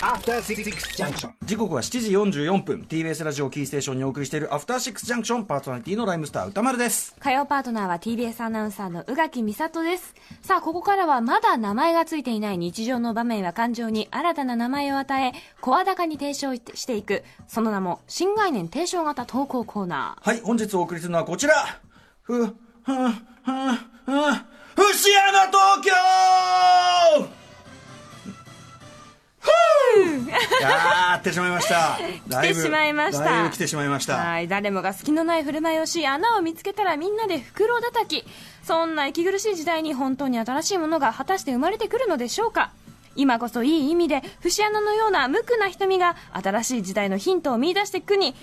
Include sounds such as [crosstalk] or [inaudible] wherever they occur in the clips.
After Six Junction. 時刻は7時44分。TBS ラジオキーステーションにお送りしているアフターシックスジャンクションパーソナリティのライムスター歌丸です。火曜パートナーは TBS アナウンサーの宇垣美里です。さあ、ここからはまだ名前がついていない日常の場面や感情に新たな名前を与え、声高に提唱していく、その名も、新概念提唱型投稿コーナはい本日お送りするのはこちら。ふふふふふ節穴東京やー来てしまいました [laughs] 来てしまいましただいぶ来てしまいましー。たはい、誰もが隙のない振る舞いをし、穴を見つけたらみんなで袋叩き。そんな息苦しい時代に本当に新しいものが果たして生まれてくるのでしょうか？今こそいい意味で節穴のような無垢な瞳が新しい時代のヒントを見出していくに違い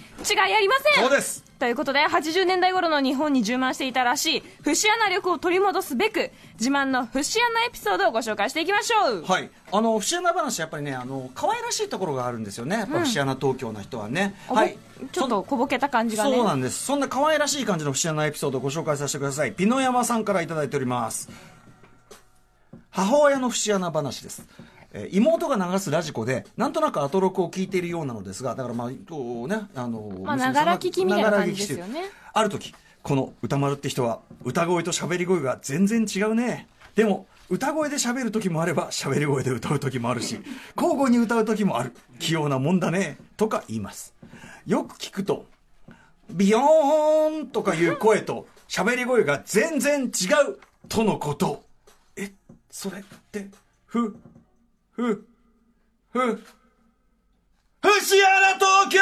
ありません。そうです。ということで80年代頃の日本に充満していたらしい節穴力を取り戻すべく自慢の節穴エピソードをご紹介していきましょう。はい、あの節穴話やっぱりねあの可愛らしいところがあるんですよね。やっぱ節穴東京の人はね、おぼはい。ちょっと小ボケた感じがね。そうなんです。そんな可愛らしい感じの節穴エピソードをご紹介させてください。ピノ山さんからいただいております母親の節穴話です。えー妹が流すラジコでなんとなくアトロクを聞いているようなのですがだからまあこうねあのまあながら聞きみたいな感じですよね。ある時この歌丸って人は歌声と喋り声が全然違うね。でも歌声で喋る時もあれば喋り声で歌う時もあるし [laughs] 交互に歌う時もある。器用なもんだねとか言います。よく聞くとビヨーンとかいう声と喋り声が全然違うとのこと。え、それって、ふ、ふ、ふ、節穴東京！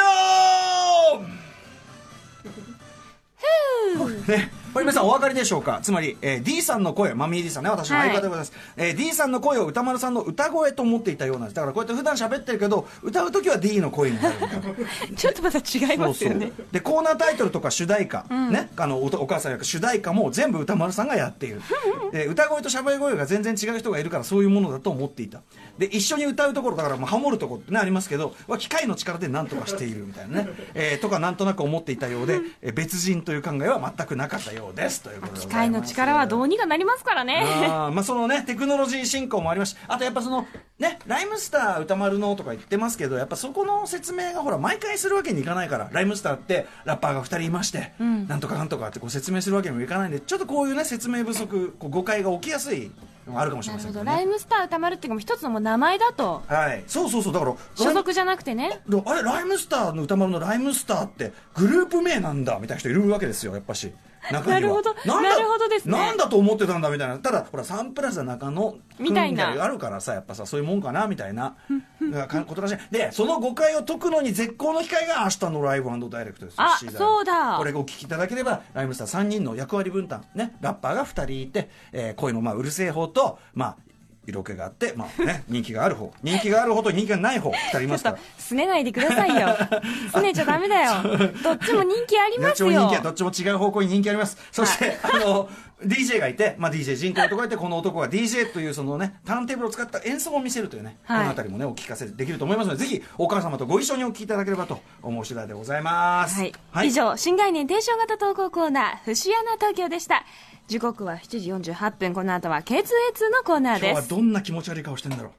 ね、これ皆さんお分かりでしょうか？つまり、えー D さんの声、マミー D さんね、私の相方でございます。えー D さんの声を歌丸さんの歌声と思っていたようなんです。だからこうやって普段喋ってるけど、歌う時は D の声になるみたいな。[laughs] ちょっとまた違いますよね。でコーナータイトルとか主題歌、ねあのおお母さん役主題歌も全部歌丸さんがやっている。[laughs] で歌声と喋り声が全然違う人がいるからそういうものだと思っていた。で一緒に歌うところだからもうハモるところってねありますけどは機械の力で何とかしているみたいなね、えーとかなんとなく思っていたようで、えー別人という考えは全くなかったようですということで機械の力はどうにかなりますからね。あーまあそのねテクノロジー進歩もありますしあとやっぱそのねライムスター歌丸のとか言ってますけどやっぱそこの説明がほら毎回するわけにいかないからライムスターってラッパーが2人いまして、なんとかなんとかってこう説明するわけにもいかないんでちょっとこういうね説明不足こう誤解が起きやすいあるかもしれませんけどね。ライムスター歌丸っていうかもう一つのもう名前だと。はい。そうそうそうだから所属じゃなくてね。であれライムスターの歌丸のライムスターってグループ名なんだみたいな人いるわけですよやっぱし中には。なるほど。んだなるほどですね。なんだと思ってたんだみたいな。ただほらサンプラザ中野みたいな。あるからさやっぱさそういうもんかなみたいな。ことらしい。でその誤解を解くのに絶好の機会が明日のライブダイレクトですあそうだ。これをお聞きいただければライムスター3人の役割分担ねラッパーが2人いて、えー声のまあうるせえ方とまあ色気があって、まあね、人気がある方。人気がある方と人気がない方。2人いますから。すねないでくださいよ。すねちゃダメだよ。どっちも人気ありどっますよ。ちも人気はどっちも違う方向に人気あります。そして、あの DJ がいて、まあ、DJ 人工とかいてこの男が DJ というそのねターンテーブルを使った演奏を見せるというね、はい。この辺りもねお聞かせできると思いますのでぜひお母様とご一緒にお聞きいただければと思う次第でございます。はい、以上新概念提唱型投稿コーナー節穴東京でした。時刻は7時48分。この後は K2A2 のコーナー今日はですどんな気持ち悪い顔してんだろう